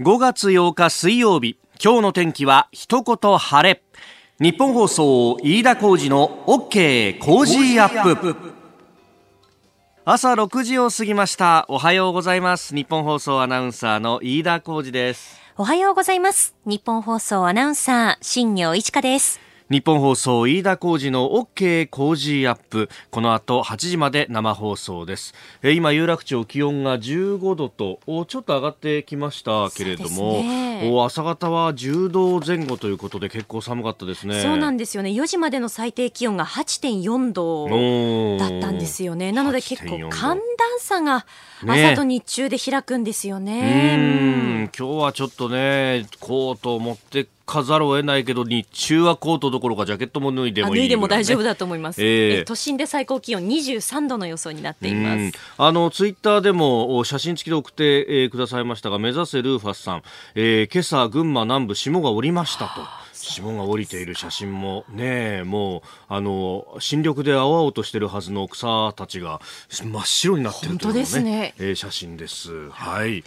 5月8日水曜日今日の天気は一言晴れ。日本放送飯田浩二の OK 工事アップ。朝6時を過ぎました。おはようございます。日本放送アナウンサーの飯田浩二です。おはようございます。日本放送アナウンサー新業一華です。日本放送飯田浩二の OK 工事アップ。この後8時まで生放送です。え今有楽町気温が15度とちょっと上がってきましたけれども、ね、朝方は10度前後ということで結構寒かったですね。そうなんですよね。4時までの最低気温が8.4度だったんですよね。なので結構寒暖差が朝と日中で開くんですよね、ね、今日はちょっとねコートを持ってかざるを得ないけど日中はコートどころかジャケットも脱いでもいい、ね、脱いでも大丈夫だと思います、えー、都心で最高気温23度の予想になっています。あのツイッターでも写真付きで送って、えー、くださいましたが目指せルーファスさん、えー、今朝群馬南部霜が降りましたと霜が降りている写真もねもうあの新緑で青々としてるはずの草たちが真っ白になっているというねね、えー、写真です。はい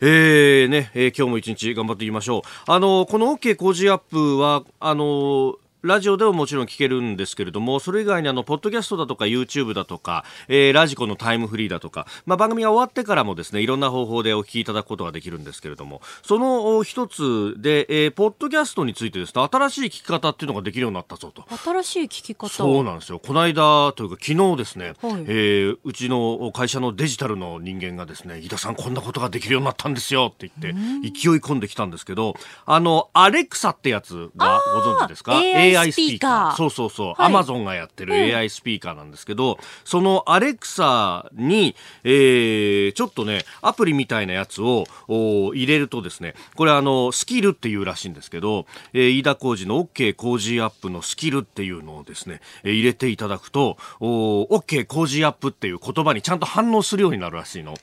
えーねえー、今日も一日頑張っていきましょう。あのこの OK 工事アップはあのラジオでももちろん聞けるんですけれども、それ以外にあの、ポッドキャストだとか YouTube だとか、えー、ラジコのタイムフリーだとか、まあ、番組が終わってからもですね、いろんな方法でお聞きいただくことができるんですけれども、その一つで、えー、ポッドキャストについてですね、新しい聞き方っていうのができるようになったぞと。新しい聞き方そうなんですよ。この間というか昨日ですね、はい、えー、うちの会社のデジタルの人間がですね、飯田さんこんなことができるようになったんですよって言って、勢い込んできたんですけど、あの、アレクサってやつがご存知ですか ?AI スピーカー。そうそうそう。アマゾンがやってる AI スピーカーなんですけど、うん、そのアレクサに、えー、ちょっとね、アプリみたいなやつを入れるとですね、これあの、スキルっていうらしいんですけど、えー、飯田工事の OK 工事アップのスキルっていうのをですね、えー、入れていただくと、お OK 工事アップっていう言葉にちゃんと反応するようになるらしいの。えー、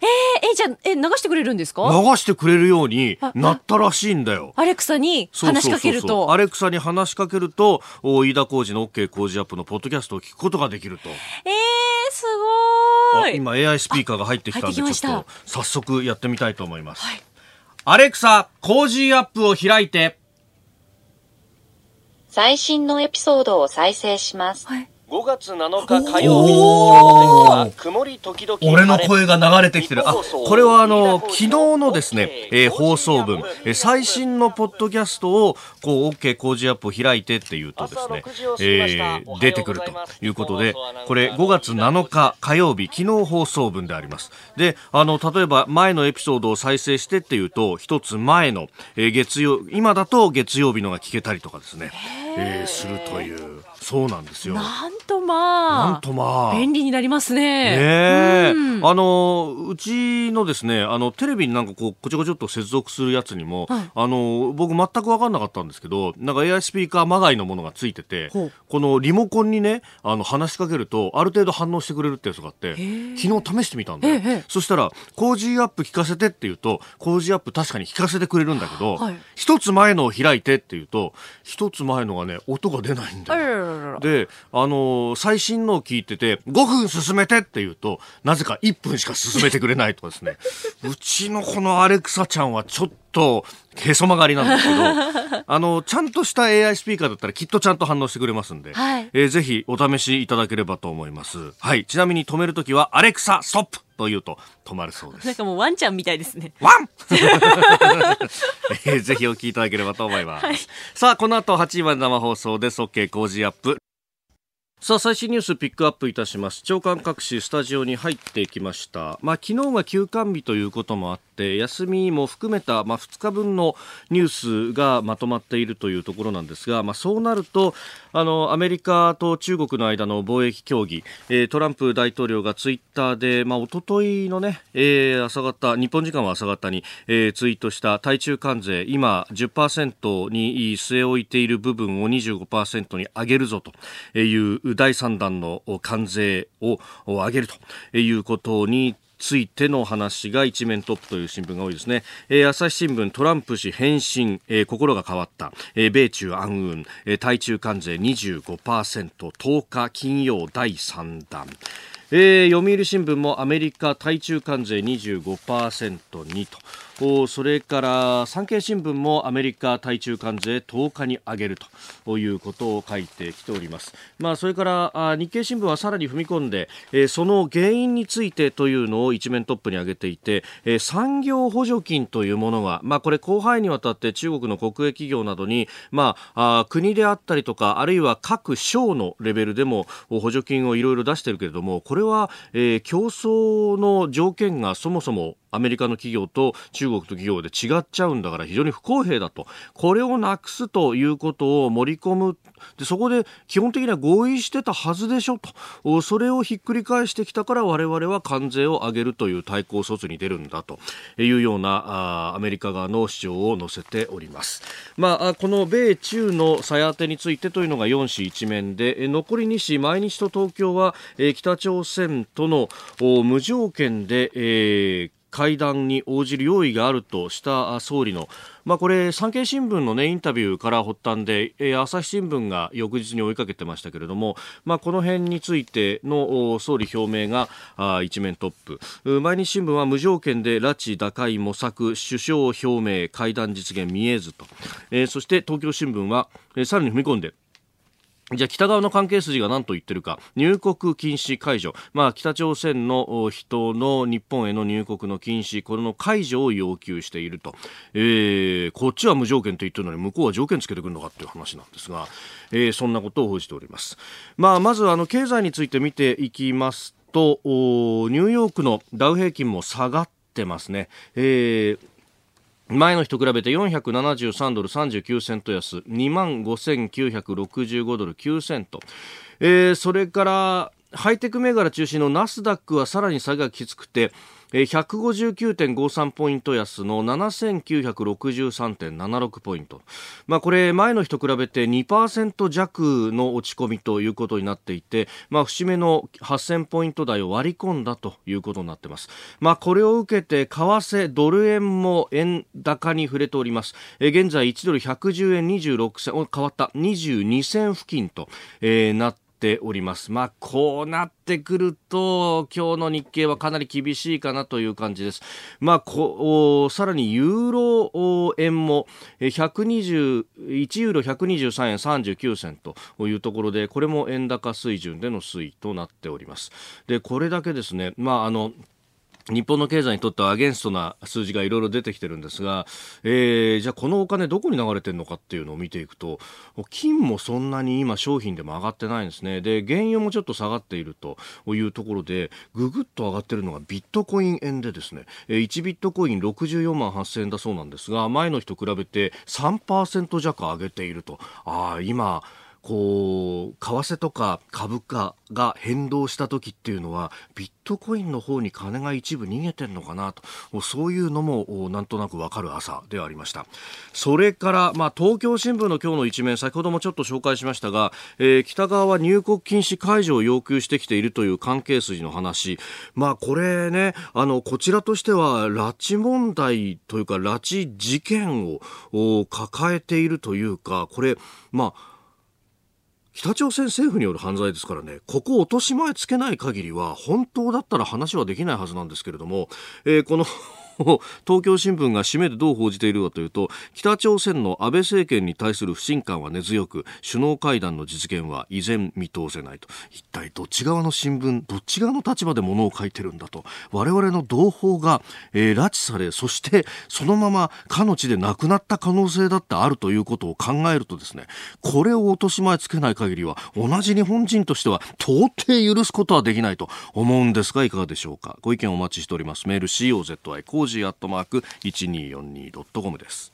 え、じゃあ、え、流してくれるんですか？流してくれるようになったらしいんだよ。アレクサに話しかけると。アレクサに話しかけると、飯田工事の OK 工事アップのポッドキャストを聞くことができると。えー、すごい。今 AI スピーカーが入ってきたんで、ちょっと早速やってみたいと思います。はい、アレクサ、工事アップを開いて。最新のエピソードを再生します。はい5月7日火曜日、は曇り時々俺の声が流れてきてる。あ、これはあの、昨日のですね、えー、放送分、えー、最新のポッドキャストを、こう、OK 工事アップを開いてっていうとですね、えー、出てくるということで、これ5月7日火曜日、昨日放送分であります。で、あの、例えば前のエピソードを再生してっていうと、一つ前の、えー、月曜、今だと月曜日のが聞けたりとかですね、えー、するという。そうなんですよ。なんとまあ。なんとまあ。便利になりますね。ね、うん、あの、うちのですね、あの、テレビになんかこう、こちょこちょっと接続するやつにも、はい、あの、僕全く分かんなかったんですけど、なんか AI スピーカーまがいのものがついてて、このリモコンにね、あの、話しかけると、ある程度反応してくれるってやつがあって、昨日試してみたんだよ。そしたら、 Cozy up 聞かせてって言うと、 Cozy up 確かに聞かせてくれるんだけど、一、はい、つ前のを開いてって言うと、一つ前のがね、音が出ないんだよ。で、あのー、最新のを聞いてて、5分進めてって言うと、なぜか1分しか進めてくれないとかですね。うちのこのアレクサちゃんはちょっと、へそ曲がりなんですけど、あの、ちゃんとした AI スピーカーだったらきっとちゃんと反応してくれますんで、はい、えー、ぜひお試しいただければと思います。はい。ちなみに止めるときは、アレクサ、ストップと言うと止まるそうです。なんかもうワンちゃんみたいですね。ワンえー、ぜひお聞きいただければと思います。はい、さあ、この後8時まで生放送です。OK 工事アップ。さあ最新ニュースピックアップいたします。長官各紙スタジオに入ってきました。まあ昨日が休館日ということもあって休みも含めたまあ2日分のニュースがまとまっているというところなんですがまあそうなるとあのアメリカと中国の間の貿易協議、えー、トランプ大統領がツイッターでまあ一昨日のね、えー、朝方日本時間は朝方に、えー、ツイートした対中関税今10%に据え置いている部分を25%に上げるぞという第3弾の関税を上げるということについての話が一面トップという新聞が多いですね、えー、朝日新聞トランプ氏返信、えー、心が変わった、えー、米中暗雲、えー、対中関税 25%10 日金曜第3弾。えー、読売新聞もアメリカ対中関税25%にとそれから産経新聞もアメリカ対中関税10日に上げるということを書いてきております。まあ、それから日経新聞はさらに踏み込んで、えその原因についてというのを一面トップに挙げていて、え産業補助金というものが、まあ、これ広範囲にわたって中国の国営企業などに、まあ、あ国であったりとかあるいは各省のレベルでも補助金をいろいろ出しているけれどもこれは、えー、競争の条件がそもそもアメリカの企業と中国と企業で違っちゃうんだから非常に不公平だと。これをなくすということを盛り込む。でそこで基本的には合意してたはずでしょと。それをひっくり返してきたから我々は関税を上げるという対抗措置に出るんだと。いうようなあアメリカ側の主張を載せております。まあ、この米中のさや当てについてというのが4市1面で残り2市毎日と東京は、え、北朝鮮との無条件で、えー会談に応じる用意があるとした総理の、まあ、これ産経新聞の、ね、インタビューから発端で、えー、朝日新聞が翌日に追いかけてましたけれども、まあ、この辺についての総理表明があ一面トップ。毎日新聞は無条件で拉致打開模索首相表明会談実現見えずと、えー、そして東京新聞は、えー、さらに踏み込んでじゃあ北側の関係筋が何と言ってるか。入国禁止解除、まあ、北朝鮮の人の日本への入国の禁止。これの解除を要求していると、えー、こっちは無条件と言ってるのに向こうは条件つけてくるのかという話なんですが、えー、そんなことを報じております、まあ、まずあの経済について見ていきますとニューヨークのダウ平均も下がってますね、えー前の日と比べて473ドル39セント安2万5965ドル9セント、えー、それからハイテク銘柄中心のナスダックはさらに差がきつくて159.53ポイント安の7963.76ポイント。まあこれ前の日と比べて2%弱の落ち込みということになっていて、まあ節目の8000ポイント台を割り込んだということになっています。まあこれを受けて為替ドル円も円高に触れております。現在1ドル110円26銭、変わった22銭付近と、えー、なってております。まあ、こうなってくると、今日の日経はかなり厳しいかなという感じです。まあ、こさらにユーロ円も120、1ユーロ123円39銭というところで、これも円高水準での推移となっております。で、これだけですね、まあ、あの、日本の経済にとってはアゲンストな数字がいろいろ出てきてるんですが、えー、じゃあこのお金どこに流れてるのかっていうのを見ていくと、金もそんなに今商品でも上がってないんですね。で、原油もちょっと下がっているというところで、ぐぐっと上がってるのがビットコイン円でですね、1ビットコイン64万8000円だそうなんですが、前の日と比べて3%弱上げていると。ああ、今、こう、為替とか株価が変動した時っていうのは、ビットコインの方に金が一部逃げてんのかなと、そういうのもなんとなくわかる朝でありました。それから、まあ、東京新聞の今日の一面、先ほどもちょっと紹介しましたが、えー、北側は入国禁止解除を要求してきているという関係筋の話。まあ、これね、あの、こちらとしては、拉致問題というか、拉致事件を抱えているというか、これ、まあ、北朝鮮政府による犯罪ですからね、ここ落とし前つけない限りは、本当だったら話はできないはずなんですけれども、えー、この東京新聞が締めでどう報じているかというと北朝鮮の安倍政権に対する不信感は根強く首脳会談の実現は依然見通せないと。一体どっち側の新聞どっち側の立場でものを書いてるんだと。我々の同胞が、えー、拉致されそしてそのままかの地で亡くなった可能性だってあるということを考えるとですねこれを落とし前つけない限りは同じ日本人としては到底許すことはできないと思うんですがいかがでしょうか？ご意見お待ちしております。メール COZY cozy アットマーク 1242.com です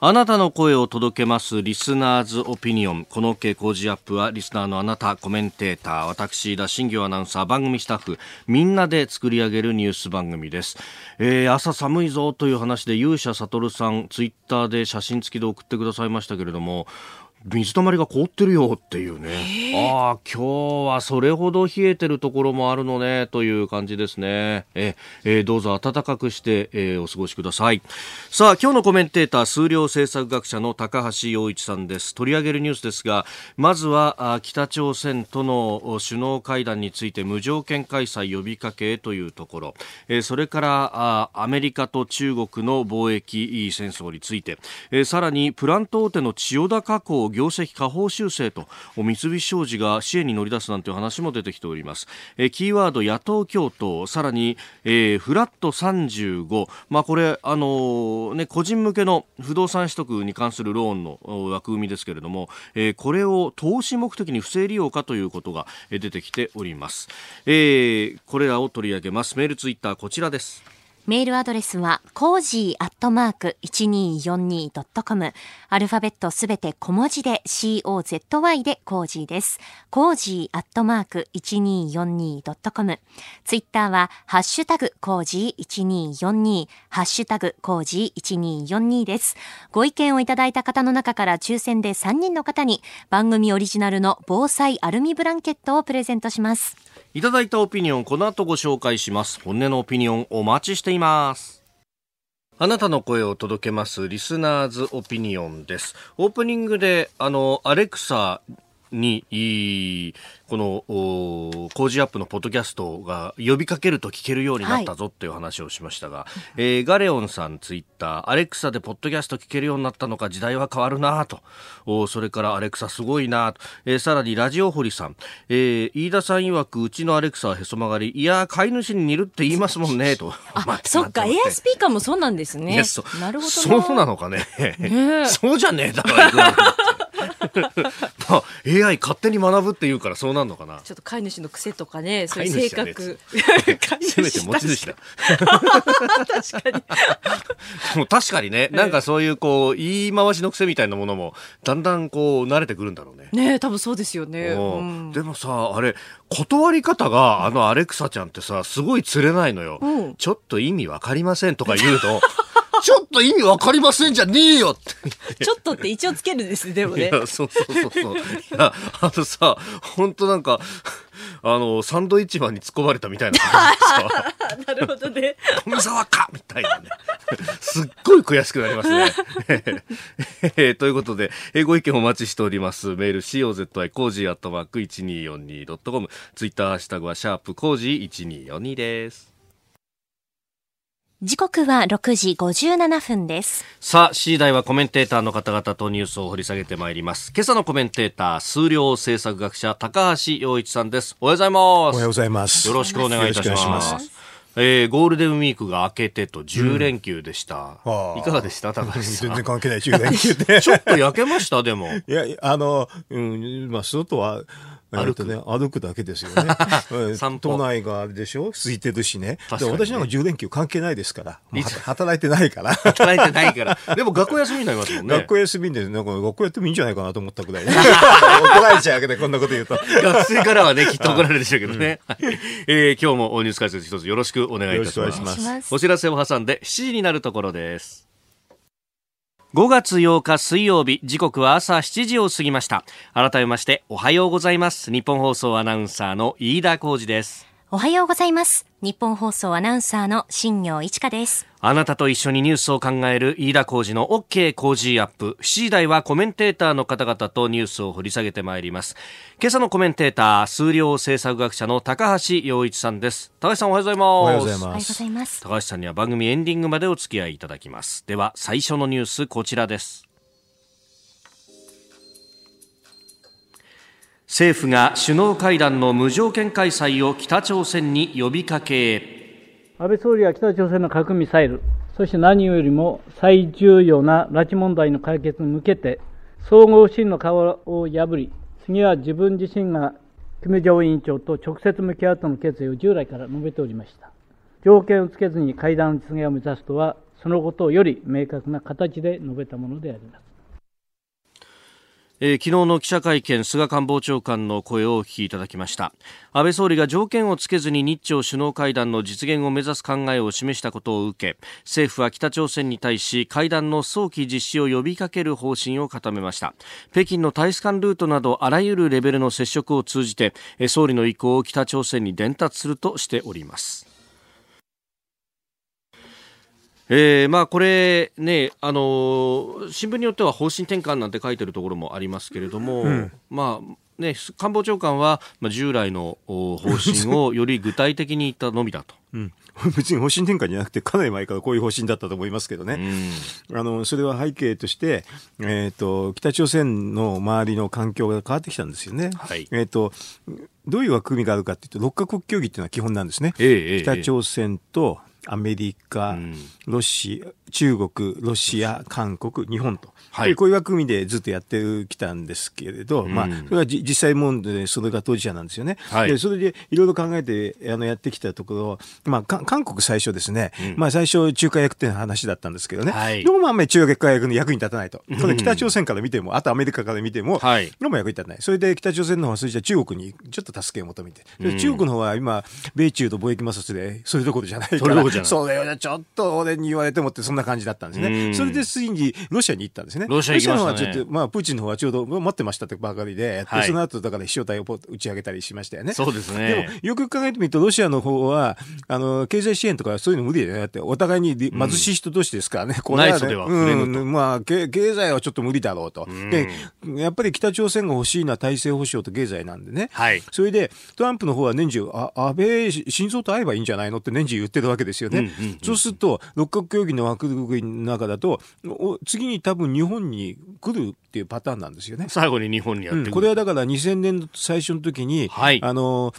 あなたの声を届けます listeners' opinion。この OK Cozy up はリスナーのあなた、コメンテーター、私、新行アナウンサー、番組スタッフ、みんなで作り上げるニュース番組です。えー、朝寒いぞという話で勇者悟さん、ツイッターで写真付きで送ってくださいましたけれども、水たまりが凍ってるよっていうね。ああ、今日はそれほど冷えてるところもあるのね、という感じですね。え、えー、どうぞ暖かくして、えー、お過ごしください。さあ、今日のコメンテーター、数量政策学者の高橋洋一さんです。取り上げるニュースですが、まずは、あ北朝鮮との首脳会談について無条件開催呼びかけというところ、えー、それからあ、アメリカと中国の貿易戦争について、えー、さらにプラント大手の千代田加工業績下方修正と三菱商事が支援に乗り出すなんていう話も出てきております、え、キーワード野党共闘。さらに、えー、フラット35、まあ、これ、あのー、ね、個人向けの不動産取得に関するローンの枠組みですけれども、えー、これを投資目的に不正利用かということが出てきております、えー、これらを取り上げます。メールツイッターこちらです。メールアドレスは、コージーアットマーク 1242.com。アルファベットすべて小文字で COZY でコージーです。コージーアットマーク 1242.com。ツイッターは、ハッシュタグコージー1242、ハッシュタグコージー1242です。ご意見をいただいた方の中から抽選で3人の方に、番組オリジナルの防災アルミブランケットをプレゼントします。いただいたオピニオン、この後ご紹介します。本音のオピニオンお待ちしています。あなたの声を届けますリスナーズオピニオンです。オープニングで、あの、アレクサに、この、工事アップのポッドキャストが呼びかけると聞けるようになったぞっていう話をしましたが、はい、えー、ガレオンさんツイッター、アレクサでポッドキャスト聞けるようになったのか時代は変わるなと、おそれからアレクサすごいなと、えー、さらにラジオ堀さん、えー、飯田さん曰くうちのアレクサはへそ曲がり、いや飼い主に似るって言いますもんねと。あ、そっか、エアスピーカーもそうなんですね。なるほどそうなのかね。ねそうじゃねえだろ。まあ、AI 勝手に学ぶって言うからそうなんのかな。ちょっと飼い主の癖とかねそういう性格。せめて持ち主だ。確かに。も確かにねなんかそういうこう言い回しの癖みたいなものもだんだんこう慣れてくるんだろうね。ね多分そうですよね、うん、でもさあれ断り方があのアレクサちゃんってさすごい釣れないのよ、うん、ちょっと意味わかりませんとか言うとちょっと意味わかりませんじゃねえよって。ちょっとって一応つけるんですでもね。そうそうそうそう。いや、あのさ、本当なんか、あの、サンドイッチマンに突っ込まれたみたいな感じでさ。なるほどね。富沢かみたいなね。すっごい悔しくなりますね。ということで、ご意見お待ちしております。メール COZY コージーアットマーク 1242.com。ツイッターハッシュタグはシャープコージー1242です。時刻は6時57分です。さあ、7時台はコメンテーターの方々とニュースを掘り下げてまいります。今朝のコメンテーター、数量政策学者、高橋洋一さんです。おはようございます。おはようございます。よろしくお願いいたします。えー、ゴールデンウィークが明けてと10連休でした。うん、いかがでした高橋さん？全然関係ない10連休で。ちょっと焼けましたでも。いや、あの、うん、まあ、外は、歩くね、歩くだけですよね。都内があれでしょ？空いてるしね。で私なんか10連休関係ないですから。働いてないから。働いてないから。でも学校休みになりますもんね。学校休みで、なんか学校やってもいいんじゃないかなと思ったぐらい、ね。怒られちゃうわけで、こんなこと言うと。学生からはね、きっと怒られるでしょうけどね。うん、えー、今日もニュース解説一つよろしくお願いいたします。ますお知らせを挟んで7時になるところです。5月8日水曜日時刻は朝7時を過ぎました。改めましておはようございます。日本放送アナウンサーの飯田浩二です。おはようございます。日本放送アナウンサーの新業一華ですあなたと一緒にニュースを考える飯田浩二の OK 工事アップ。7時台はコメンテーターの方々とニュースを掘り下げてまいります。今朝のコメンテーター、数量政策学者の高橋洋一さんです。高橋さんおはようございます。おはようございます。高橋さんには番組エンディングまでお付き合いいただきます。では、最初のニュースこちらです。政府が首脳会談の無条件開催を北朝鮮に呼びかけ安倍総理は北朝鮮の核ミサイル、そして何よりも最重要な拉致問題の解決に向けて、総合不信の顔を破り、次は自分自身が金正恩委員長と直接向き合うとの決意を従来から述べておりました。条件をつけずに会談の実現を目指すとは、そのことをより明確な形で述べたものであります。えー、昨日の記者会見菅官房長官の声をお聞きいただきました。安倍総理が条件をつけずに日朝首脳会談の実現を目指す考えを示したことを受け政府は北朝鮮に対し会談の早期実施を呼びかける方針を固めました。北京の大使館ルートなどあらゆるレベルの接触を通じて総理の意向を北朝鮮に伝達するとしております。えー、まあこれね、あのー、新聞によっては方針転換なんて書いてるところもありますけれども、うん、まあね、官房長官は、まあ、従来の方針をより具体的に言ったのみだと。うん 別に方針転換じゃなくて、かなり前からこういう方針だったと思いますけどね。うん、あの、それは背景として、えっ、ー、と、北朝鮮の周りの環境が変わってきたんですよね。はい、えっ、と、どういう枠組みがあるかっていうと、6カ国協議っていうのは基本なんですね。えー、北朝鮮とアメリカ、ロシア、中国、ロシア、韓国、日本と。はい、こういう枠組みでずっとやってきたんですけれど、うん、まあ、それは実際問題で、それが当事者なんですよね。はい、でそれでいろいろ考えてあのやってきたところ、まあ、韓国最初ですね、うん、まあ最初仲介役っていう話だったんですけどね、はい、どうもあんまり仲介役の役に立たないと。これ北朝鮮から見ても、あとアメリカから見ても、はい、どうも役に立たない。それで北朝鮮の方はそれじゃ中国にちょっと助けを求めて、うん、中国の方は今、米中と貿易摩擦で、そういうところじゃないから、それをちょっと俺に言われてもってそんな感じだったんですね。それでついにロシアに行ったんですね。ロシア行きましたね。ちょっと、まあ、プーチンの方はちょうど待ってましたってばかりで、はい、その後、だから飛翔体を打ち上げたりしましたよね。そうですね。でも、よく考えてみると、ロシアの方は、あの、経済支援とかそういうの無理でね。だって、お互いに貧しい人同士ですからね。これは、ね、うん、まあ経、経済はちょっと無理だろうと。で、やっぱり北朝鮮が欲しいのは体制保障と経済なんでね。はい。それで、トランプの方は年中、あ、安倍晋三と会えばいいんじゃないのって年中言ってるわけですよね。うんうんうん、そうすると、六角協議の枠組みの中だと、次に多分日本に来るっていうパターンなんですよね。最後に日本にやってくる、うん、これはだから2000年最初の時に、はい、あの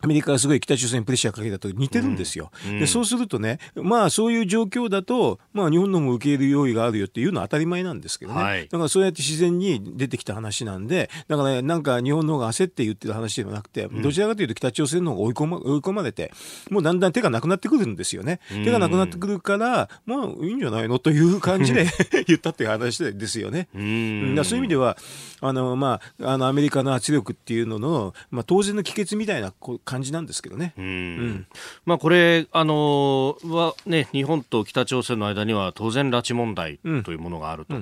アメリカがすごい北朝鮮にプレッシャーかけたと似てるんですよ、うんうん、でそうするとね、まあ、そういう状況だと、まあ、日本のも受け入れる用意があるよっていうのは当たり前なんですけどね、はい、だからそうやって自然に出てきた話なんで、だから、ね、なんか日本の方が焦って言ってる話ではなくて、どちらかというと北朝鮮の方が追い込ま追い込まれて、もうだんだん手がなくなってくるんですよね、手がなくなってくるから、まあいいんじゃないのという感じで 言ったっていう話ですよね。うん。だそういう意味ではあの、まあ、あのアメリカの圧力っていうのの、まあ、当然の帰結みたいな感じなんですけどね。うん、まあ、これ、あのはね、日本と北朝鮮の間には当然拉致問題というものがあると、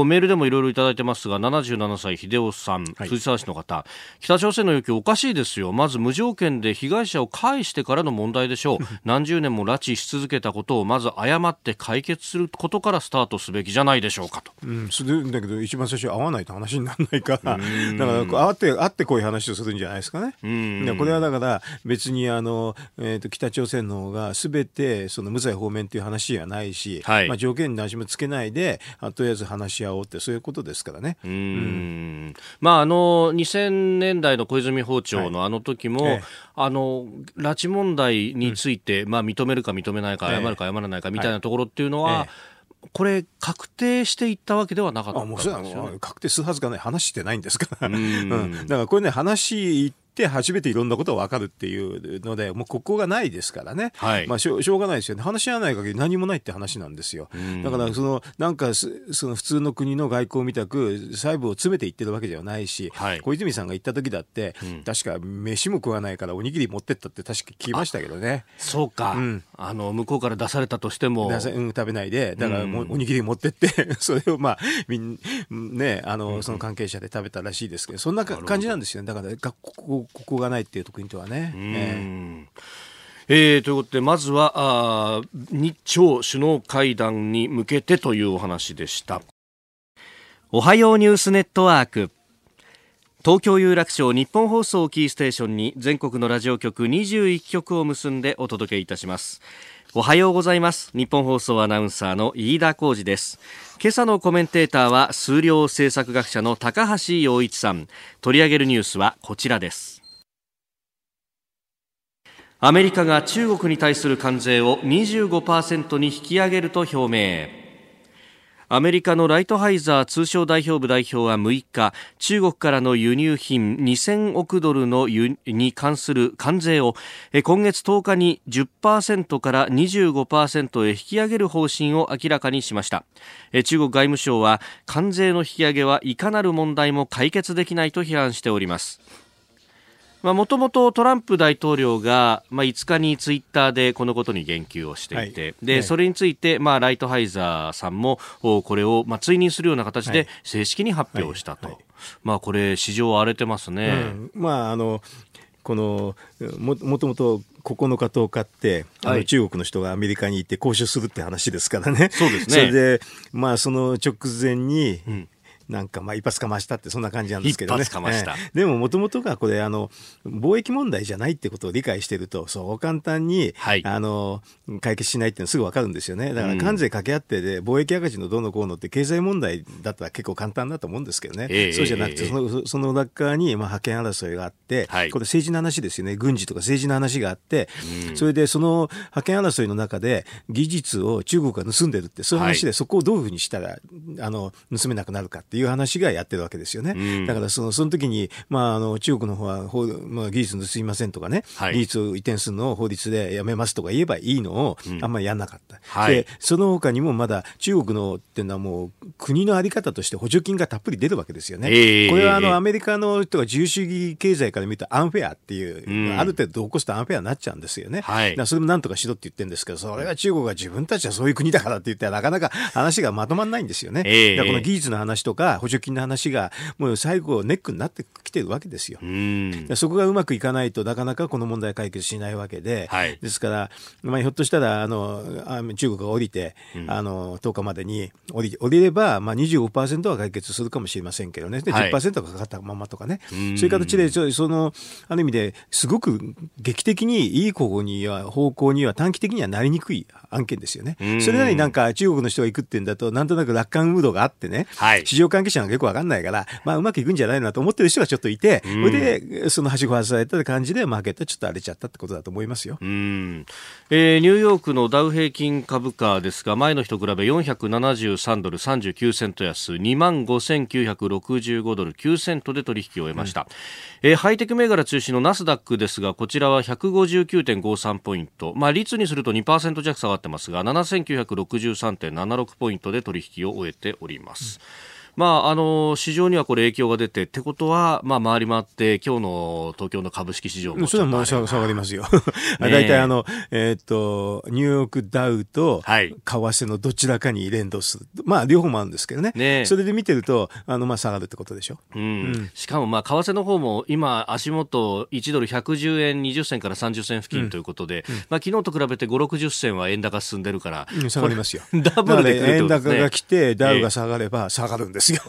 うん、メールでもいろいろいただいてますが77歳秀夫さん、藤沢市の方、北朝鮮の要求おかしいですよ。まず無条件で被害者を返してからの問題でしょう。何十年も拉致し続けたことをまず謝って解決することからスタートすべきじゃないでしょうかと、うん、それだけど一番最初会わないと話にならないから。だから会って会ってこういう話をするんじゃないですかね。これはだから別にあの、えーと、北朝鮮の方がすべてその無罪方面という話はないし、はい、まあ、条件に何しもつけないでとりあえず話し合おうってそういうことですからね。うん。うん。まああの2000年代の小泉訪朝のあの時も、はいええ、あの拉致問題について、うん、まあ認めるか認めないか謝るか謝らないかみたいなところっていうのは、これ、確定していったわけではなかったんですよ、ね、確定するはずがない、話してないんですから、うん、だからこれね、話って初めていろんなことが分かるっていうので、もうここがないですからね。はい、まあしょ、しょうがないですよね。話し合わない限り何もないって話なんですよ。だから、その、なんか、その普通の国の外交みたく、細部を詰めていってるわけではないし、はい、小泉さんが行った時だって、うん、確か飯も食わないからおにぎり持ってったって確か聞きましたけどね。そうか。うん、あの、向こうから出されたとしても。うん、食べないで、だからもうおにぎり持ってって それをまあ、みん、ね、あの、その関係者で食べたらしいですけど、そんな感じなんですよね。だから、ここ、ここがないっていう特にとはね。ええー、ということでまずはあ日朝首脳会談に向けてというお話でした。おはようニュースネットワーク。東京有楽町日本放送キーステーションに全国のラジオ局21局を結んでお届けいたしますおはようございます。日本放送アナウンサーの飯田浩二です。今朝のコメンテーターは数量政策学者の高橋洋一さん。取り上げるニュースはこちらです。アメリカが中国に対する関税を25%に引き上げると表明。アメリカのライトハイザー通商代表部代表は6日中国からの輸入品2000億ドルのに関する関税を今月10日に10%から25%へ引き上げる方針を明らかにしました。中国外務省は関税の引き上げはいかなる問題も解決できないと批判しております。もともとトランプ大統領が、まあ、5日にツイッターでこのことに言及をしていて、はい、で、ね、それについて、まあ、ライトハイザーさんもこれを、まあ、追認するような形で正式に発表したと、はい。はい、まあ、これ、市場荒れてますね。うん、まああのこのももともと9日10日って、あの中国の人がアメリカに行って交渉するって話ですからね。そうですね。それで、まあその直前に、うんなんかまあ一発かましたってそんな感じなんですけどね。一発かました。でももともとがこれあの貿易問題じゃないってことを理解してるとそう簡単に、はい、あの解決しないっていうのはすぐわかるんですよね。だから関税掛け合ってで貿易赤字のどうのこうのって経済問題だったら結構簡単だと思うんですけどね。えー、そうじゃなくて、そのその裏側にまあ覇権争いがあって、はい、これ政治の話ですよね。軍事とか政治の話があって、うん、それでその覇権争いの中で技術を中国が盗んでるってそういう話で、はい、そこをどういうふうにしたらあの盗めなくなるかっていう話がやってるわけですよね。うん、だからそのその時に、まあ、あの中国の方は法、まあ、技術盗みませんとかね、はい、技術を移転するのを法律でやめますとか言えばいいのを、あんまりやんなかった。うん、でその他にもまだ中国のっていうのはもう国の在り方として補助金がたっぷり出るわけですよね。えー、これはあのアメリカの人が自由主義経済から見るとアンフェアっていう、うん、ある程度起こすとアンフェアになっちゃうんですよね。はい、それもなんとかしろって言ってるんですけど、それは中国が自分たちはそういう国だからって言ったらなかなか話がまとまらないんですよね。えー、この技術の話とか補助金の話がもう最後ネックになってきてるわけですよ。そこがうまくいかないとなかなかこの問題解決しないわけで、はい、ですから、まあ、ひょっとしたらあの中国が降りて、うん、あの10日までに降り降りれば、まあ25%は解決するかもしれませんけどね、で10%がかかったままとかね、そういう形でそのある意味ですごく劇的にいい方向には方向には短期的にはなりにくい案件ですよね。それなりになんか中国の人が行くってんだとなんとなく楽観ムードがあってね、はい、市場関係者が結構わかんないから、まあ、うまくいくんじゃないなと思ってる人がちょっといて、それで、そのはしご外された感じで、マーケットちょっと荒れちゃったってことだと思いますよ。うん。えー、ニューヨークのダウ平均株価ですが、前の日と比べ473ドル39セント安、2万5965ドル9セントで取引を終えました。うん、えー、ハイテク銘柄中心のナスダックですが、こちらは159.53ポイント。まあ、率にすると2%弱下がってますが、7963.76ポイントで取引を終えております。うんまあ、あの市場にはこれ影響が出てってことは、まあ、回り回って今日の東京の株式市場もそれはまあ下がりますよ。大体あの、えっ、と、ニューヨークダウと為替のどちらかに連動する。まあ、両方もあるんですけどね。ねそれで見てると、あの、まあ、下がるってことでしょ。うん。うん、しかも、まあ、為替の方も今、足元1ドル110円20銭から30銭付近ということで、うんうん、まあ、昨日と比べて5、60銭は円高進んでるから、うん、下がりますよ。ダブルで、ね、円高が来て、ダウが下がれば下がるんですよ。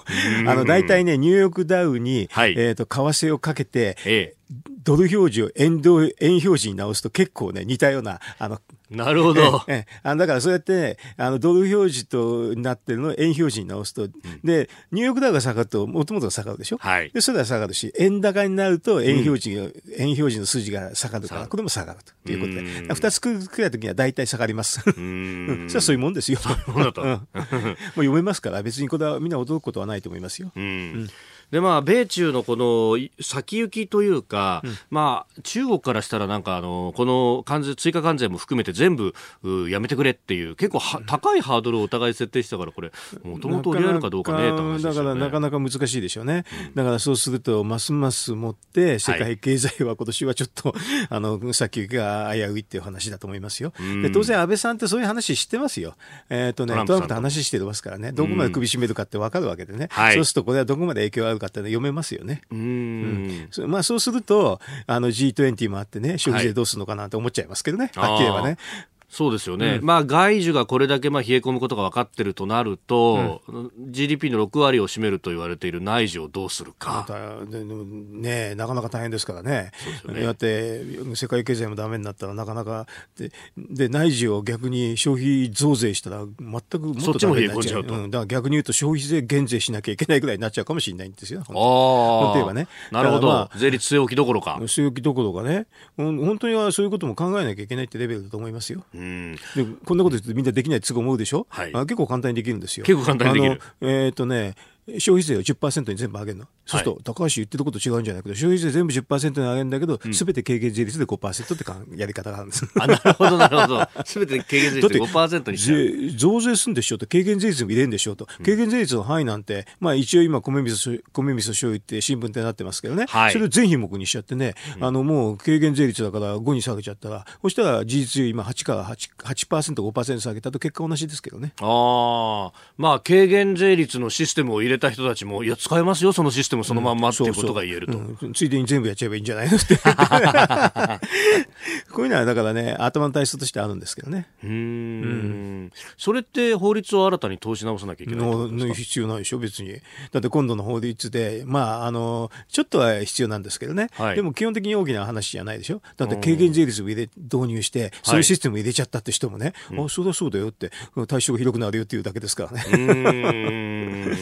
あの、大体ね、ニューヨークダウに、はい、えっ、ー、と、為替をかけて、ええ、ドル表示を円ド円表示に直すと結構ね、似たような、あの、なるほど。ええ、あだからそうやって、あの、ドル表示となってるのを円表示に直すと、うん、で、ニューヨークダウが下がると、もともと下がるでしょ？はい。で、それは下がるし、円高になると円表示が、うん、円表示の数字が下がるから、これも下がるということで、二つくらいときには大体下がります。うん。それはそういうもんですよ。もう読めますから、別にこれはみんな驚くことはないと思いますよ。うん。うんでまあ、米中のこの先行きというか、うん、まあ、中国からしたらなんかあのこの関税追加関税も含めて全部やめてくれっていう結構は高いハードルをお互い設定したからこれもともと折り合えるかどうかねだからなかなか難しいでしょうね、うん、だからそうするとますますもって世界経済は今年はちょっと、はい、あの先行きが危ういっていう話だと思いますよ、うん、で当然安倍さんってそういう話知ってますよ、えーとね、トランプと。話してますからね。どこまで首絞めるかって分かるわけでね、そうするとこれはどこまで影響があるかって読めますよね。うん、うん、まあそうするとあの G20 もあってね消費税どうするのかなって思っちゃいますけどね、はい、はっきり言えばね。そうですよね、うん、まあ外需がこれだけまあ冷え込むことが分かってるとなると、うん、GDP の6割を占めると言われている内需をどうするか。ねなかなか大変ですからね、ね。だって世界経済もだめになったらなかなかで、で内需を逆に消費増税したら、全くもっとダメになっちゃう、うん、だから逆に言うと、消費税減税しなきゃいけないぐらいになっちゃうかもしれないんですよ、あ例えばね。なるほど、まあ、税率据え置きどころか。据え置きどころかね、本当にはそういうことも考えなきゃいけないってレベルだと思いますよ。うでこんなこと言ってみんなできないってすぐ思うでしょ、はい、あ結構簡単にできるんですよ。結構簡単にできる。えっ、ー、とね、消費税を10%に全部上げるの？そうすると、高橋言ってること違うんじゃないけど、消費税全部10%に上げるんだけど、す、べ、て軽減税率で5%ってかやり方があるんです。あ、なるほど、なるほど。すべて軽減税率で5%にして増税するんでしょうと、軽減税率も入れるんでしょうと、軽減税率の範囲なんて、まあ一応今、米味噌、米味噌醤油って新聞ってなってますけどね、はい、それを全品目にしちゃってね、あのもう軽減税率だから5に下げちゃったら、そしたら事実上今8から 8%, 8%、5%下げたと結果同じですけどね。ああ、まあ軽減税率のシステムを入れた人たちも、いや、使えますよ、そのシステムそのまんまっていうことが言えると。ついでに全部やっちゃえばいいんじゃないのって こういうのはだからね、頭の体質としてあるんですけどね。うんうん、それって法律を新たに通し直さなきゃいけないの必要ないでしょ、別に。だって今度の法律で、まあ、あの、ちょっとは必要なんですけどね。はい、でも基本的に大きな話じゃないでしょ？だって軽減税率を入れ導入して、そういうシステム入れちゃったって人もね、はい、あ、そうだそうだよって、対象が広くなるよっていうだけですからね。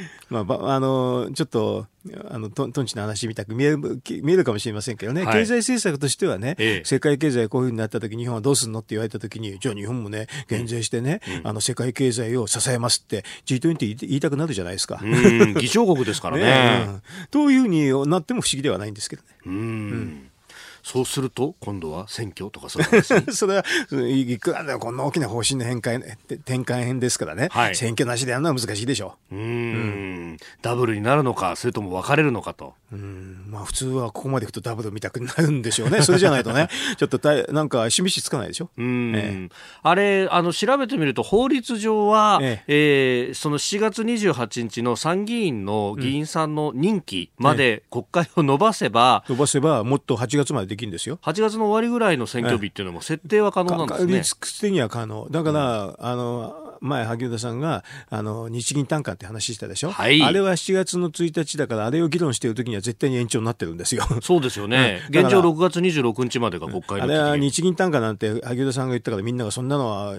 まあ、あの、ちょっと、あの、とんちの話みたく見える、見えるかもしれませんけどね、はい、経済政策としてはね、ええ、世界経済こういうふうになった時日本はどうするのって言われた時に、じゃあ日本もね、減税してね、うん、あの、世界経済を支えますって G20 言いたくなるじゃないですか。議長国ですからね。ね、うん。というふうになっても不思議ではないんですけどね。うん、うんそうすると今度は選挙とかそ それはいくらでもこんな大きな方針の変換転換編ですからね、はい、選挙なしでやるのは難しいでしょ。ううん、ダブルになるのかそれとも分かれるのかと。うん。まあ普通はここまでいくとダブル見たくなるんでしょうね。それじゃないとね。ちょっとたなんか示しつかないでしょ。うん、ええ、あれあの調べてみると法律上は、ええ。えー、その7月28日の参議院の議員さんの任期まで国会を伸ばせば、伸ばせばもっと8月までできるんですよ。8月の終わりぐらいの選挙日っていうのも設定は可能なんですね。率的には可能。だから、うん、あの、前、萩生田さんがあの日銀単価って話したでしょ、はい、あれは7月の1日だから、あれを議論しているときには絶対に延長になってるんですよ。そうですよね、現状6月26日までが国会あれは日銀単価なんて、萩生田さんが言ったから、みんながそんなのは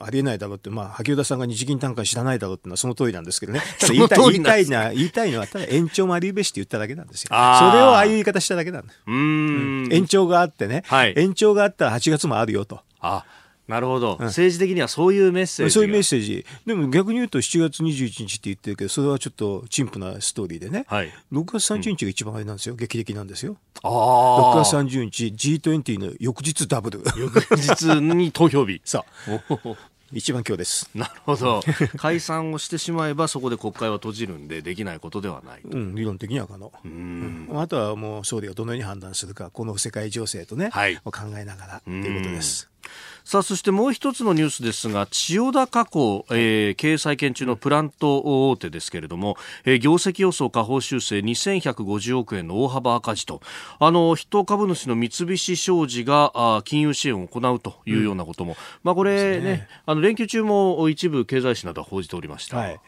ありえないだろうって、まあ、萩生田さんが日銀単価知らないだろうってのはその通りなんですけどね、言いたい言いたいな言いたいのは、ただ延長もありべしって言っただけなんですよ。それをああいう言い方しただけなんだ。うん、延長があってね、はい、延長があったら8月もあるよと。あなるほど、うん、政治的にはそういうメッセージそういうメッセージ。でも逆に言うと7月21日って言ってるけどそれはちょっと陳腐なストーリーでね、はい、6月30日が一番あれなんですよ、うん、劇的なんですよ。あ6月30日 G20 の翌日ダブル。翌日に投票日。さあ一番今日です。なるほど。解散をしてしまえば、そこで国会は閉じるんで、できないことではない。うん、理論的には可能。うん、あとはもう総理がどのように判断するか、この世界情勢とね、はい、考えながらということです。さあそしてもう一つのニュースですが千代田加工、えー、経営再建中のプラント大手ですけれども、えー、業績予想下方修正2150億円の大幅赤字と。あの筆頭株主の三菱商事があ金融支援を行うというようなことも、うん、まあこれね、ね、あの連休中も一部経済誌などは報じておりました。はい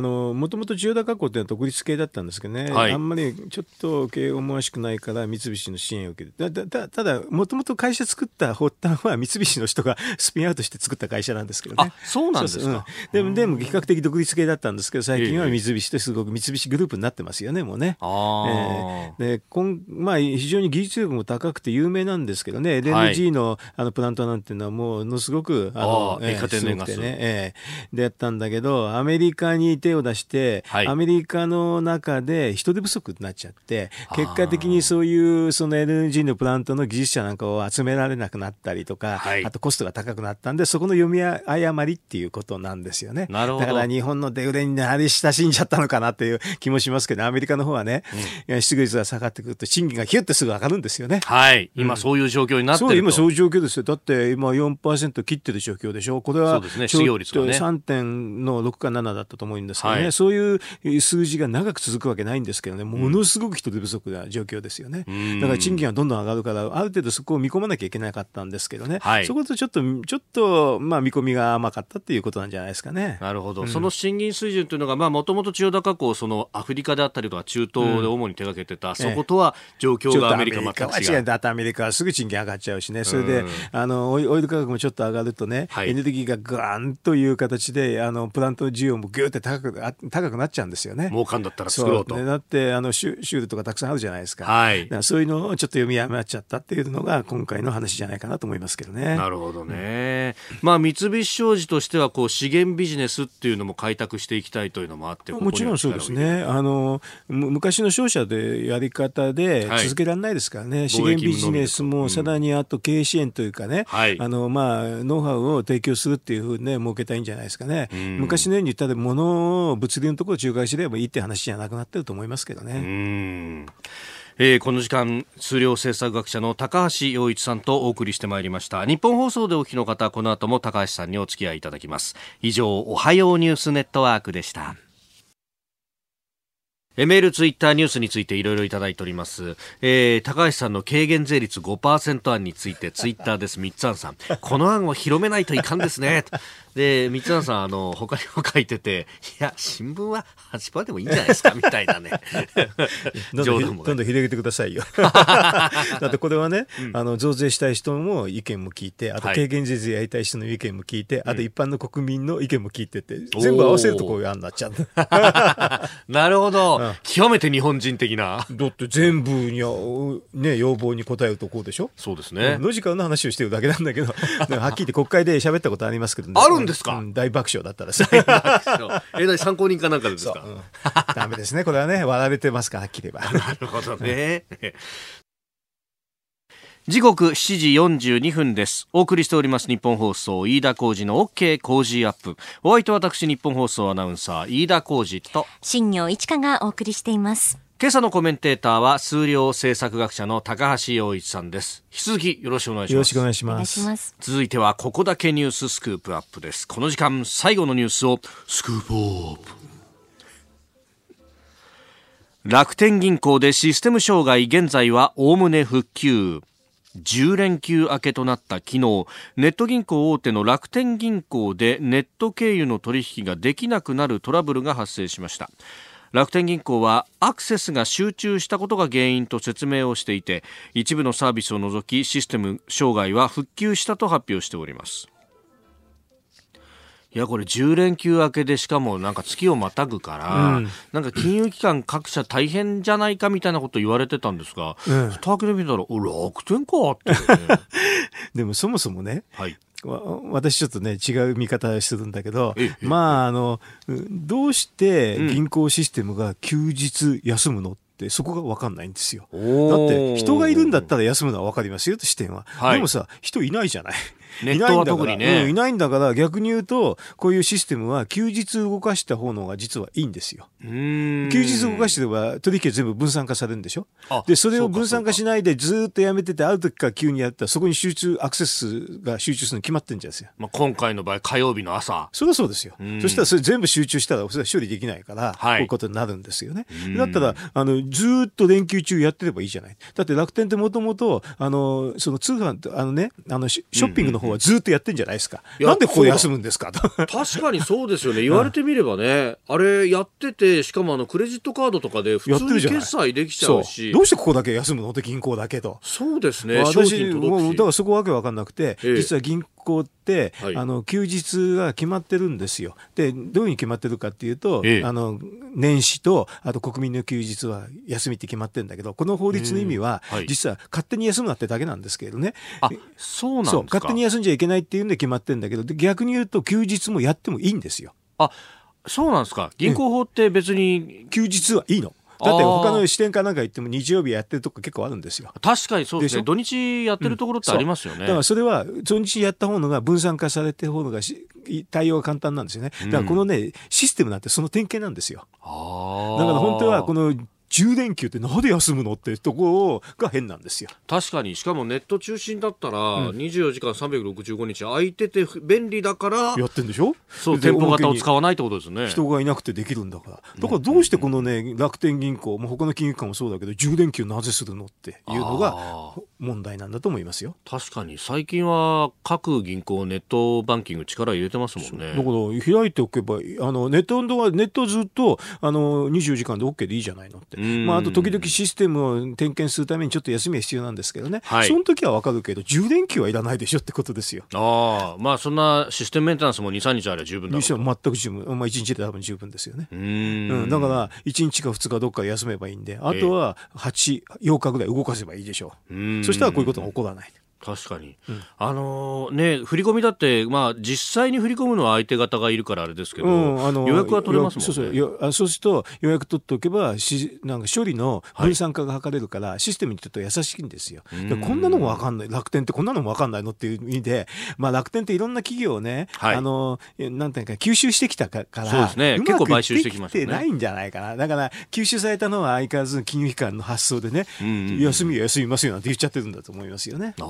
もともと千代田加工っていうのは独立系だったんですけどね、はい、あんまりちょっと経営思わしくないから三菱の支援を受けて。ただただもともと会社作った発端は三菱の人が スピンアウトして作った会社なんですけどね。そうなんですか、うん、でもでも比較的独立系だったんですけど最近は三菱とすごく三菱グループになってますよねもうね。あえー、でこんまあ、非常に技術力も高くて有名なんですけどね。LNG のはい、あのプラントなんていうのはものすごくあのえー、天然ガス、ねえー、でやったんだけどアメリカに手を出してはい、アメリカの中で人手不足になっちゃって、結果的にそういうその LNG のプラントの技術者なんかを集められなくなったりとか、はい、あとコストが高くなったんで、そこの読み誤りっていうことなんですよね。だから日本のデフレになり親しんじゃったのかなっていう気もしますけど、アメリカの方はね、うん、失業率が下がってくると、賃金がヒュッてすぐ上がるんですよね。はい。今そういう状況になってると、うん、今そういう状況ですよ。だって今4%切ってる状況でしょ。これは、そうですね、失業率がね。3点の6か7だったと思うんですけどね。はい、そういう数字が長く続くわけないんですけどね、ものすごく人手不足な状況ですよね。だから賃金はどんどん上がるから、ある程度そこを見込まなきゃいけなかったんですけどね、はい、そことちょっと、ちょっと、まあ、見込みが甘かったっていうことなんじゃないですかね。なるほど。うん、その賃金水準というのが、まあ、もともと千代田加工、そのアフリカであったりとか、中東で主に手がけてた、うん、そことは状況がアメリカ全く違う。だってアメリカはすぐ賃金上がっちゃうしね、それで、うん、あの、オイル価格もちょっと上がるとね、はい、エネルギーがガーンという形で、あの、プラント需要もぐーって高高く高くなっちゃうんですよね。儲かんだったら作ろうと。ね、だってあのシュシュールとかたくさんあるじゃないですか。はい。そういうのをちょっと読みやめっちゃったっていうのが今回の話じゃないかなと思いますけどね。なるほどね。まあ三菱商事としてはこう資源ビジネスっていうのも開拓していきたいというのもあってもちろんそうですね。あの昔の商社でやり方で続けられないですからね。はい、資源ビジネスもさらにあと経営支援というかね、はい、あのまあノウハウを提供するっていうふうにね設けたいんじゃないですかね。昔のように言ったら物を物流のところを仲介すればいいって話じゃなくなってると思いますけどね。えー、この時間数量政策学者の高橋洋一さんとお送りしてまいりました日本放送でお聞きの方この後も高橋さんにお付き合いいただきます以上おはようニュースネットワークでしたメール、ツイッター、ニュースについていろいろいただいております。えー、高橋さんの軽減税率5%案についてツイッターです。三つんさん。この案を広めないといかんですね。で、三つさん、あの、他にも書いてて、いや、新聞は8%でもいいんじゃないですか、みたいなね。どんどん、ね、どんどん広げてくださいよ。だってこれはね、うん、あの、増税したい人も意見も聞いて、あと軽減税やりたい人の意見も聞いて、はい、あと一般の国民の意見も聞いてて、全部合わせるとこういう案になっちゃう。なるほど、うん、極めて日本人的な。だって全部に、ね、要望に応えるとこうでしょ？そうですね。ロジカルな話をしてるだけなんだけど、はっきり言って国会で喋ったことありますけど、ね、あるんですか、うん、大爆笑だったらさ。え、な参考人かなんかですか、うん、ダメですね。これはね、笑われてますから、はっきり言えば。なるほどね。時刻7時42分です。お送りしております日本放送飯田浩二の OK 工事アップ。お相手は私日本放送アナウンサー飯田浩二と新業一華がお送りしています。今朝のコメンテーターは数量政策学者の高橋洋一さんです。引き続きよろしくお願いします。よろしくお願いします。続いてはここだけニューススクープアップです。この時間最後のニュースをスクープアップ。楽天銀行でシステム障害現在はおおむね復旧。10連休明けとなった昨日ネット銀行大手の楽天銀行でネット経由の取引ができなくなるトラブルが発生しました楽天銀行はアクセスが集中したことが原因と説明をしていて一部のサービスを除きシステム障害は復旧したと発表しております。いやこれ10連休明けでしかもなんか月をまたぐから、うん、なんか金融機関各社大変じゃないかみたいなこと言われてたんですが、うん、蓋開けてみたら楽天かって、ね、でもそもそもね、はい、私ちょっとね違う見方するんだけど、まああのどうして銀行システムが休日休むのってそこが分かんないんですよ。だって人がいるんだったら休むのは分かりますよ視点は、はい、でもさ人いないじゃない。ネットは特にね、うん、いないんだから逆に言うとこういうシステムは休日動かした方のが実はいいんですよ。休日動かしてれば取引は全部分散化されるんでしょ？でそれを分散化しないでずっとやめててある時から急にやったらそこに集中アクセスが集中するの決まってんじゃないですか。まあ、今回の場合火曜日の朝そりゃそうですよ。そしたらそれ全部集中したらそれは処理できないから、はい、こういうことになるんですよね。だったらあのずっと連休中やってればいいじゃない。だって楽天ってもともとあのその通販あのねあのショッピングの方はずっとやってんじゃないですか。なんでここで休むんですか？と。確かにそうですよね。言われてみればね、あれやってて、しかもあのクレジットカードとかで普通に決済できちゃうし。どうしてここだけ休むの？って銀行だけと。そうですね。私、もう、だからそこわけわかんなくて、ええ、実は銀行って、はい、あの休日が決まってるんですよ。でどういうふうに決まってるかっていうと、ええ、あの年始とあと国民の休日は休みって決まってるんだけどこの法律の意味は、はい、実は勝手に休むなってだけなんですけどね。あそうなんですか勝手に休んじゃいけないっていうんで決まってるんだけど逆に言うと休日もやってもいいんですよ。あそうなんですか銀行法って別に、休日はいいの。だって他の支店かなんか行っても日曜日やってるとこ結構あるんですよ。確かにそうですね。土日やってるところってありますよね。うん、だからそれは土日やった方のが分散化されてる方のが対応が簡単なんですよね。だからこのね、システムなんてその典型なんですよ。だから本当はこの10連休ってなんで休むのってところが変なんですよ。確かに。しかもネット中心だったら、24時間365日空いてて便利だからやってんでしょ？そう店舗型を使わないってことですね。人がいなくてできるんだから。だからどうしてこのね楽天銀行も他の金融機関もそうだけど10連休なぜするのっていうのが問題なんだと思いますよ。確かに。最近は各銀行ネットバンキング力入れてますもんね。だから開いておけばあのネットはネットずっとあの24時間で OK でいいじゃないのってまあ、あと時々システムを点検するためにちょっと休みは必要なんですけどね、はい、その時はわかるけど、10連休はいらないでしょってことですよ。ああ、まあそんなシステムメンテナンスも2、3日あれば十分だ全く十分、まあ、1日で多分十分ですよね。うん,、だから、1日か2日どっかで休めばいいんで、あとは8、8日ぐらい動かせばいいでしょう。そしたらこういうことが起こらない。確かに、うん、あのー、ね振り込みだって、まあ、実際に振り込むのは相手方がいるからあれですけど、うん、あの予約は取れますもんね。そうそうそうすると予約取っておけばしなんか処理の分散化が図れるから、はい、システムにちょっと優しいんですよ。こんなのも分かんない。楽天ってこんなのも分かんないのっていう意味で、まあ、楽天っていろんな企業をね、はい、あのなんていうか吸収してきたからそうですね。結構買収してきましたね。ないんじゃないかな。だから吸収されたのは相変わらず金融機関の発想でね、うんうん、休みは休みますよなんて言っちゃってるんだと思いますよね。ああ、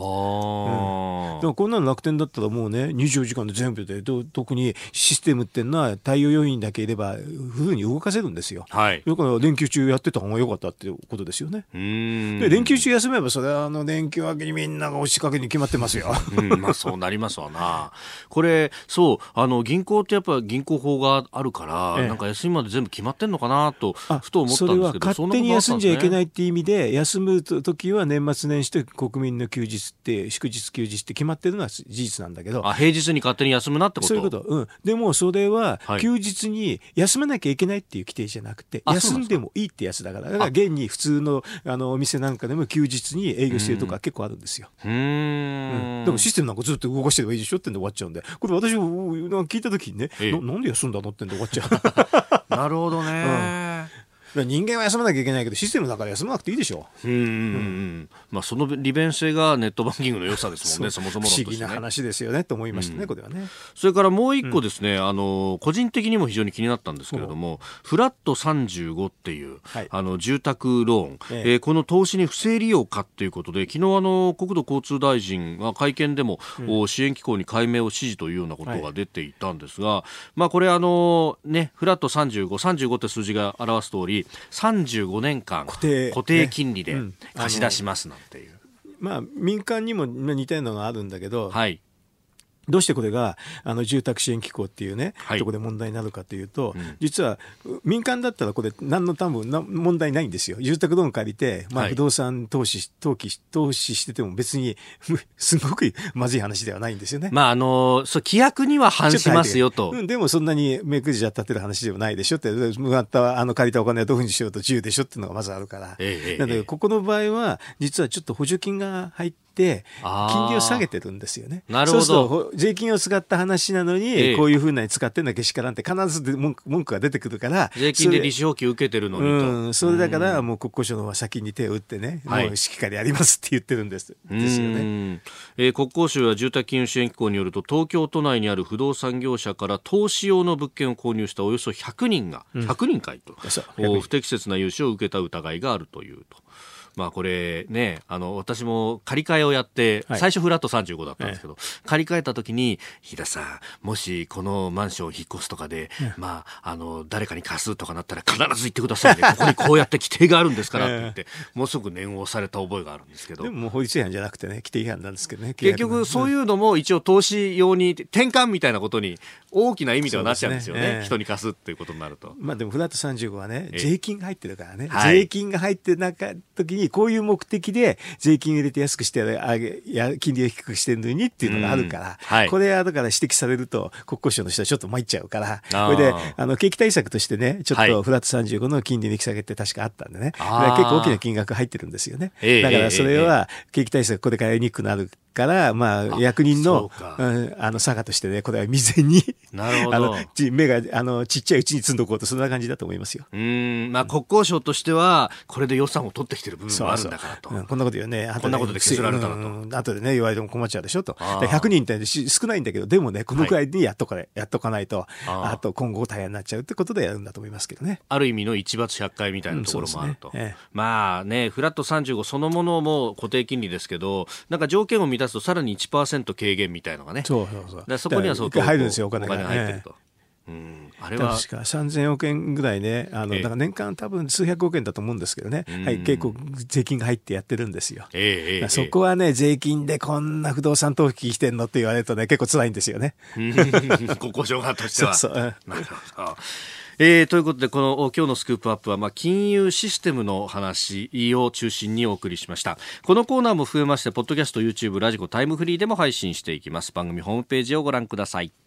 でもこんなの楽天だったらもうね24時間で全部で特にシステムっていうのは対応要員だけいればふうに動かせるんですよ、はい、だから連休中やってた方が良かったっていうことですよね。で連休中休めばそれはあの連休明けにみんなが押しかけに決まってますよ、うん、まあそうなりますわな。これそうあの銀行ってやっぱ銀行法があるから、ええ、なんか休みまで全部決まってんのかなとふと思ったんですけどそれは勝手に休んじゃいけないっていう意味で休む時は年末年始と国民の休日って祝日休日って決まってるのは事実なんだけど。あ平日に勝手に休むなってこと？そういうこと、うん、でもそれは休日に休まなきゃいけないっていう規定じゃなくて、はい、休んでもいいってやつだから。だから現に普通のあのお店なんかでも休日に営業してるとか結構あるんですよ。うん、でもシステムなんかずっと動かしてればいいでしょってんで終わっちゃう。んでこれ私も聞いた時にね、ええ、なんで休んだのってんで終わっちゃう。なるほどね、うん人間は休まなきゃいけないけどシステムだから休まなくていいでしょ。う、うんうんうん、まあ、その利便性がネットバンキングの良さですもんねそもそも、ね、不思議な話ですよねと思いましたね、うん、これはね。それからもう一個ですね、うん、あの個人的にも非常に気になったんですけれどもフラット35っていう、はい、あの住宅ローン、ええ。えー、この投資に不正利用かということで昨日あの国土交通大臣が会見でも、うん、支援機構に解明を指示というようなことが出ていたんですが、はい、まあこれあのねフラット3535 35って数字が表す通り35 25年間固定固定金利で貸し出しますなんていう。まあ、民間にも似たようなのがあるんだけど、はい、どうしてこれがあの住宅支援機構っていうね、はい、ところで問題になるかというと、うん、実は民間だったらこれ何の多分な問題ないんですよ。住宅ローン借りて、まあ、不動産投資、投機、投資してても別にすごくまずい話ではないんですよね。まあ、あの、そう、規約には反しますよと。うん、でもそんなに目くじじゃ立てる話ではないでしょって、もらったあの借りたお金はどういうふうにしようと自由でしょっていうのがまずあるから。ええ、なので、ここの場合は、実はちょっと補助金が入って金利を下げてるんですよね。なるほど。そうすると税金を使った話なのに、ええ、こういうふうなに使ってんだけしからんって必ず文句文句が出てくるから税金で利子補給受けてるのにと。うん、それだからもう国交省の方は先に手を打ってね、はい、もうしっかりやりますって言ってるんですですよね。えー、国交省や住宅金融支援機構によると東京都内にある不動産業者から投資用の物件を購入したおよそ100人が、うん、100人かいと、不適切な融資を受けた疑いがあるというと。まあこれね、あの、私も借り換えをやって、最初フラット35だったんですけど、借り換えた時に、日田さん、もしこのマンションを引っ越すとかで、まあ、あの、誰かに貸すとかなったら必ず行ってくださいね。ここにこうやって規定があるんですからって言って、もうすぐ念を押された覚えがあるんですけど。でももう法律違反じゃなくてね、規定違反なんですけどね。結局そういうのも一応投資用に、転換みたいなことに大きな意味ではなっちゃうんですよね。人に貸すっていうことになると。まあでもフラット35はね、税金が入ってるからね。税金が入ってなか時ににこういう目的で税金入れて安くしてあげ、や金利を低くしてるのにっていうのがあるから、はい、これはだから指摘されると国交省の人はちょっと参っちゃうから、それで、あの、景気対策としてね、ちょっとフラット35の金利の引き下げって確かあったんでね、結構大きな金額入ってるんですよね。だからそれは景気対策これからやりにくくなるから、まあ、役人の、うん、あの、佐賀としてね、これは未然に、なるほど。あの、目が、あの、ちっちゃいうちに積んどこうと、そんな感じだと思いますよ。うん、まあ、国交省としては、これで予算を取ってきてる部分もあるんだからと。そうそううん、こんなこと言うね。こんなことで削られたらと。後でね、言われても困っちゃうでしょと。100人って少ないんだけど、でもね、このくらいにやっとか、はい、やっとかないと、あと今後大変になっちゃうってことでやるんだと思いますけどね。ある意味の一罰百回みたいなところもあると。うんねええ、まあね、フラット35そのものも固定金利ですけど、なんか条件を満たすとさらに1% 1%軽減みたいのがね。そうそうそう。だそこには相当入るんですよ、お金が。入ってると。うん、あれは確か3000億円ぐらいね、あの、だから年間多分数百億円だと思うんですけどね、はい、結構税金が入ってやってるんですよ。えー、そこはね、税金でこんな不動産投機してんのって言われるとね、結構辛いんですよね。国交省側としては。そうそう。なるほど。えー、ということで、この今日のスクープアップは、まあ、金融システムの話を中心にお送りしました。このコーナーも増えまして、ポッドキャスト、YouTube、ラジコ、タイムフリーでも配信していきます。番組ホームページをご覧ください。